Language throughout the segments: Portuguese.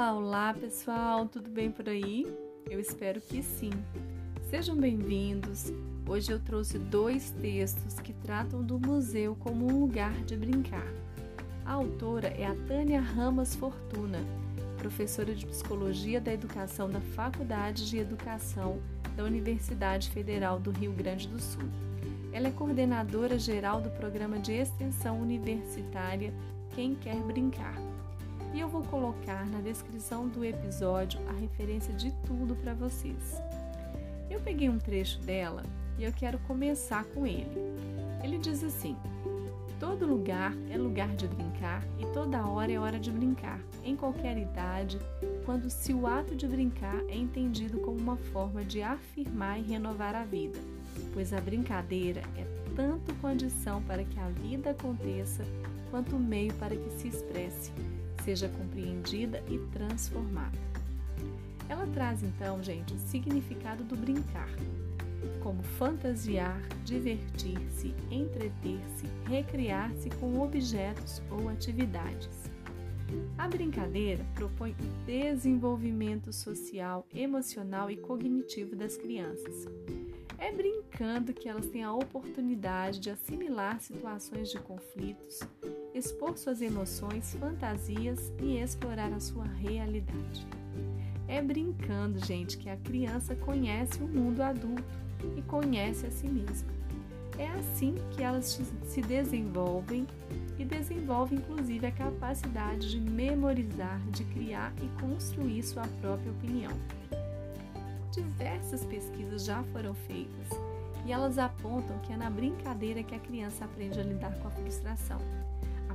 Olá, olá pessoal, tudo bem por aí? Eu espero que sim. Sejam bem-vindos. Hoje eu trouxe dois textos que tratam do museu como um lugar de brincar. A autora é a Tânia Ramas Fortuna, professora de Psicologia da Educação da Faculdade de Educação da Universidade Federal do Rio Grande do Sul. Ela é coordenadora geral do programa de extensão universitária Quem Quer Brincar e eu vou colocar na descrição do episódio a referência de tudo para vocês. Eu peguei um trecho dela e eu quero começar com ele. Ele diz assim: Todo lugar é lugar de brincar e toda hora é hora de brincar, em qualquer idade, quando se o ato de brincar é entendido como uma forma de afirmar e renovar a vida, pois a brincadeira é tanto condição para que a vida aconteça, quanto meio para que se expresse, seja compreendida e transformada. Ela traz então, gente, o significado do brincar, como fantasiar, divertir-se, entreter-se, recriar-se com objetos ou atividades. A brincadeira propõe o desenvolvimento social, emocional e cognitivo das crianças. É brincando que elas têm a oportunidade de assimilar situações de conflitos, expor suas emoções, fantasias e explorar a sua realidade. É brincando, gente, que a criança conhece o mundo adulto e conhece a si mesma. É assim que elas se desenvolvem e desenvolvem inclusive a capacidade de memorizar, de criar e construir sua própria opinião. Diversas pesquisas já foram feitas e elas apontam que é na brincadeira que a criança aprende a lidar com a frustração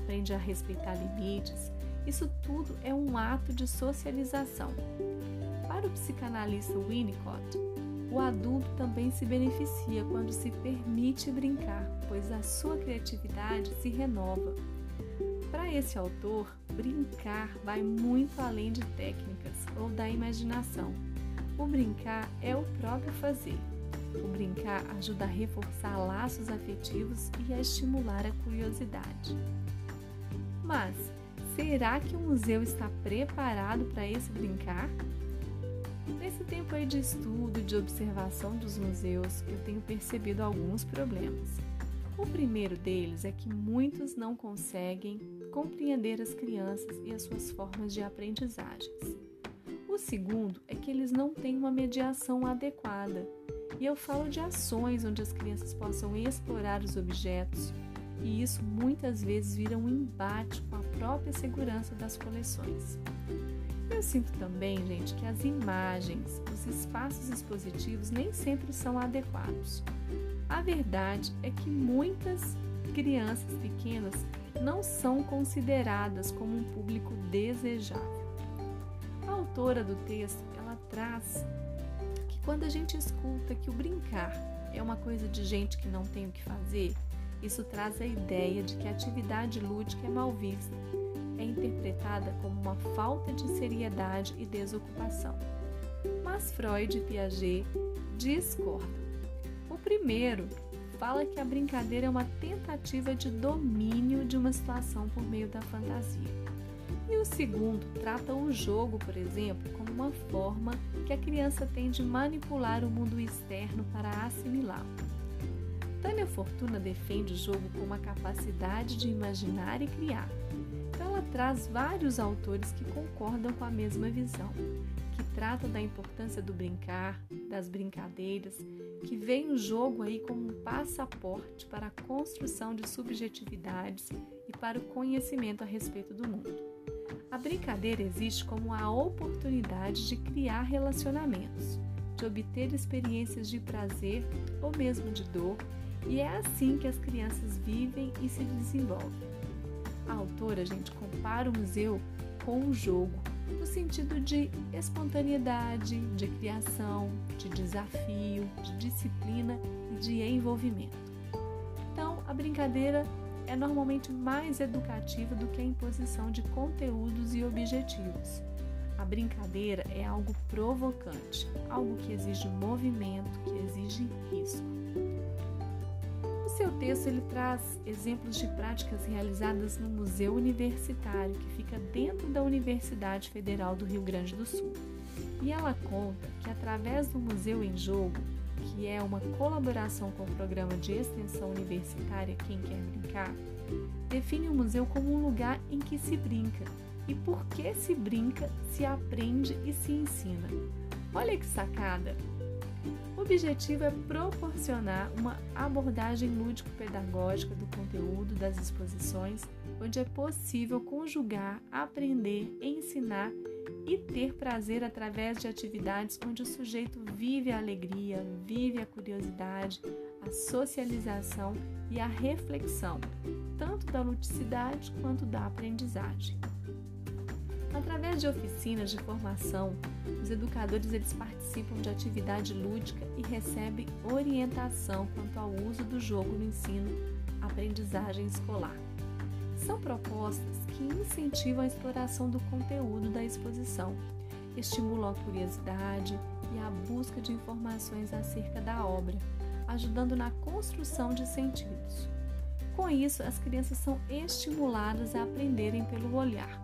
aprende a respeitar limites, isso tudo é um ato de socialização. Para o psicanalista Winnicott, o adulto também se beneficia quando se permite brincar, pois a sua criatividade se renova. Para esse autor, brincar vai muito além de técnicas ou da imaginação. O brincar é o próprio fazer. O brincar ajuda a reforçar laços afetivos e a estimular a curiosidade. Mas será que o museu está preparado para esse brincar? Nesse tempo aí de estudo e de observação dos museus, eu tenho percebido alguns problemas. O primeiro deles é que muitos não conseguem compreender as crianças e as suas formas de aprendizagens. O segundo é que eles não têm uma mediação adequada. E eu falo de ações onde as crianças possam explorar os objetos, e isso muitas vezes vira um embate com a própria segurança das coleções. Eu sinto também, gente, que as imagens, os espaços expositivos nem sempre são adequados. A verdade é que muitas crianças pequenas não são consideradas como um público desejável. A autora do texto, ela traz que quando a gente escuta que o brincar é uma coisa de gente que não tem o que fazer, isso traz a ideia de que a atividade lúdica é mal vista, é interpretada como uma falta de seriedade e desocupação. Mas Freud e Piaget discordam. O primeiro fala que a brincadeira é uma tentativa de domínio de uma situação por meio da fantasia. E o segundo trata o jogo, por exemplo, como uma forma que a criança tem de manipular o mundo externo para assimilá-lo. Tânia Fortuna defende o jogo com uma capacidade de imaginar e criar. Então ela traz vários autores que concordam com a mesma visão, que tratam da importância do brincar, das brincadeiras, que veem o jogo aí como um passaporte para a construção de subjetividades e para o conhecimento a respeito do mundo. A brincadeira existe como a oportunidade de criar relacionamentos, de obter experiências de prazer ou mesmo de dor e é assim que as crianças vivem e se desenvolvem. A autora, gente, compara o museu com um jogo, no sentido de espontaneidade, de criação, de desafio, de disciplina e de envolvimento. Então, a brincadeira é normalmente mais educativa do que a imposição de conteúdos e objetivos. A brincadeira é algo provocante, algo que exige movimento, que exige risco texto ele traz exemplos de práticas realizadas no Museu Universitário, que fica dentro da Universidade Federal do Rio Grande do Sul. E ela conta que através do Museu em Jogo, que é uma colaboração com o programa de extensão universitária Quem Quer Brincar, define o museu como um lugar em que se brinca. E por que se brinca, se aprende e se ensina. Olha que sacada! Objetivo é proporcionar uma abordagem lúdico-pedagógica do conteúdo das exposições, onde é possível conjugar, aprender, ensinar e ter prazer através de atividades onde o sujeito vive a alegria, vive a curiosidade, a socialização e a reflexão, tanto da ludicidade quanto da aprendizagem. Através de oficinas de formação, os educadores eles participam de atividade lúdica e recebem orientação quanto ao uso do jogo no ensino, aprendizagem escolar. São propostas que incentivam a exploração do conteúdo da exposição, estimulam a curiosidade e a busca de informações acerca da obra, ajudando na construção de sentidos. Com isso, as crianças são estimuladas a aprenderem pelo olhar.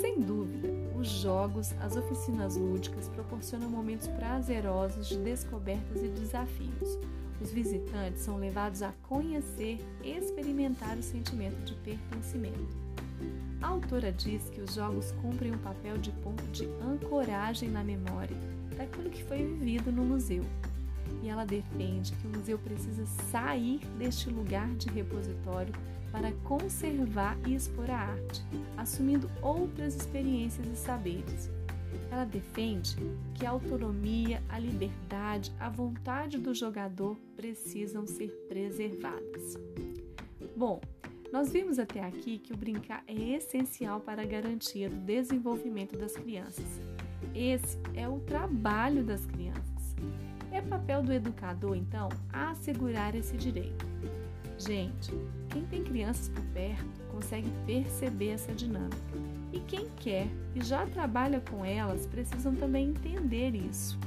Sem dúvida, os jogos, as oficinas lúdicas proporcionam momentos prazerosos de descobertas e desafios. Os visitantes são levados a conhecer e experimentar o sentimento de pertencimento. A autora diz que os jogos cumprem um papel de ponto de ancoragem na memória daquilo que foi vivido no museu. E ela defende que o museu precisa sair deste lugar de repositório para conservar e expor a arte, assumindo outras experiências e saberes. Ela defende que a autonomia, a liberdade, a vontade do jogador precisam ser preservadas. Bom, nós vimos até aqui que o brincar é essencial para a garantia do desenvolvimento das crianças. Esse é o trabalho das crianças. É papel do educador, então, assegurar esse direito. Gente, quem tem crianças por perto consegue perceber essa dinâmica. E quem quer e já trabalha com elas precisam também entender isso.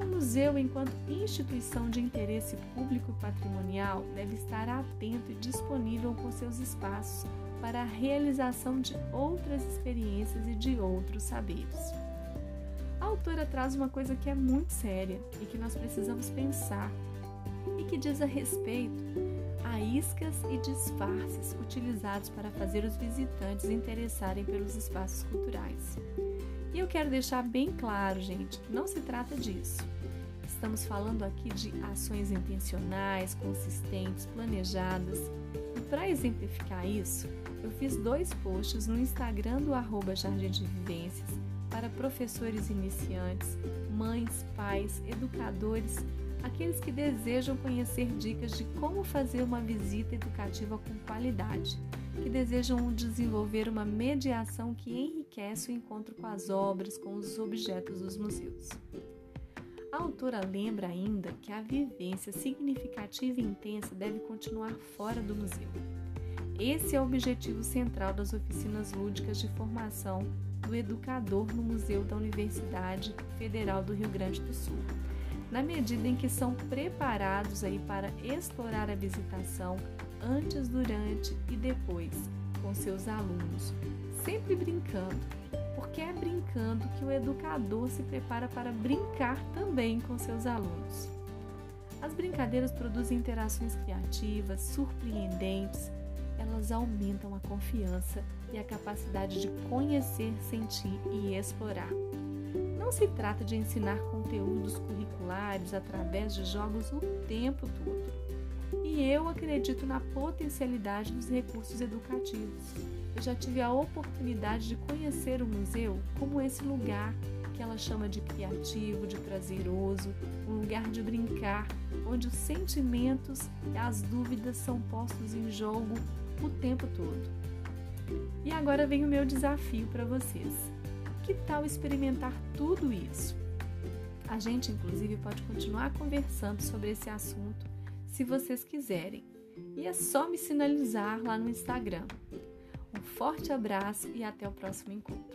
O museu, enquanto instituição de interesse público patrimonial, deve estar atento e disponível com seus espaços para a realização de outras experiências e de outros saberes. A autora traz uma coisa que é muito séria e que nós precisamos pensar e que diz a respeito iscas e disfarces utilizados para fazer os visitantes interessarem pelos espaços culturais. E eu quero deixar bem claro, gente, que não se trata disso. Estamos falando aqui de ações intencionais, consistentes, planejadas. E para exemplificar isso, eu fiz dois posts no Instagram do arroba Jardim de Vivências para professores iniciantes, mães, pais, educadores aqueles que desejam conhecer dicas de como fazer uma visita educativa com qualidade, que desejam desenvolver uma mediação que enriquece o encontro com as obras, com os objetos dos museus. A autora lembra ainda que a vivência significativa e intensa deve continuar fora do museu. Esse é o objetivo central das oficinas lúdicas de formação do educador no Museu da Universidade Federal do Rio Grande do Sul na medida em que são preparados aí para explorar a visitação antes, durante e depois com seus alunos, sempre brincando, porque é brincando que o educador se prepara para brincar também com seus alunos. As brincadeiras produzem interações criativas, surpreendentes, elas aumentam a confiança e a capacidade de conhecer, sentir e explorar. Não se trata de ensinar conteúdos curriculares através de jogos o tempo todo. E eu acredito na potencialidade dos recursos educativos. Eu já tive a oportunidade de conhecer o museu como esse lugar que ela chama de criativo, de prazeroso, um lugar de brincar, onde os sentimentos e as dúvidas são postos em jogo o tempo todo. E agora vem o meu desafio para vocês. Que tal experimentar tudo isso? A gente, inclusive, pode continuar conversando sobre esse assunto se vocês quiserem. E é só me sinalizar lá no Instagram. Um forte abraço e até o próximo encontro.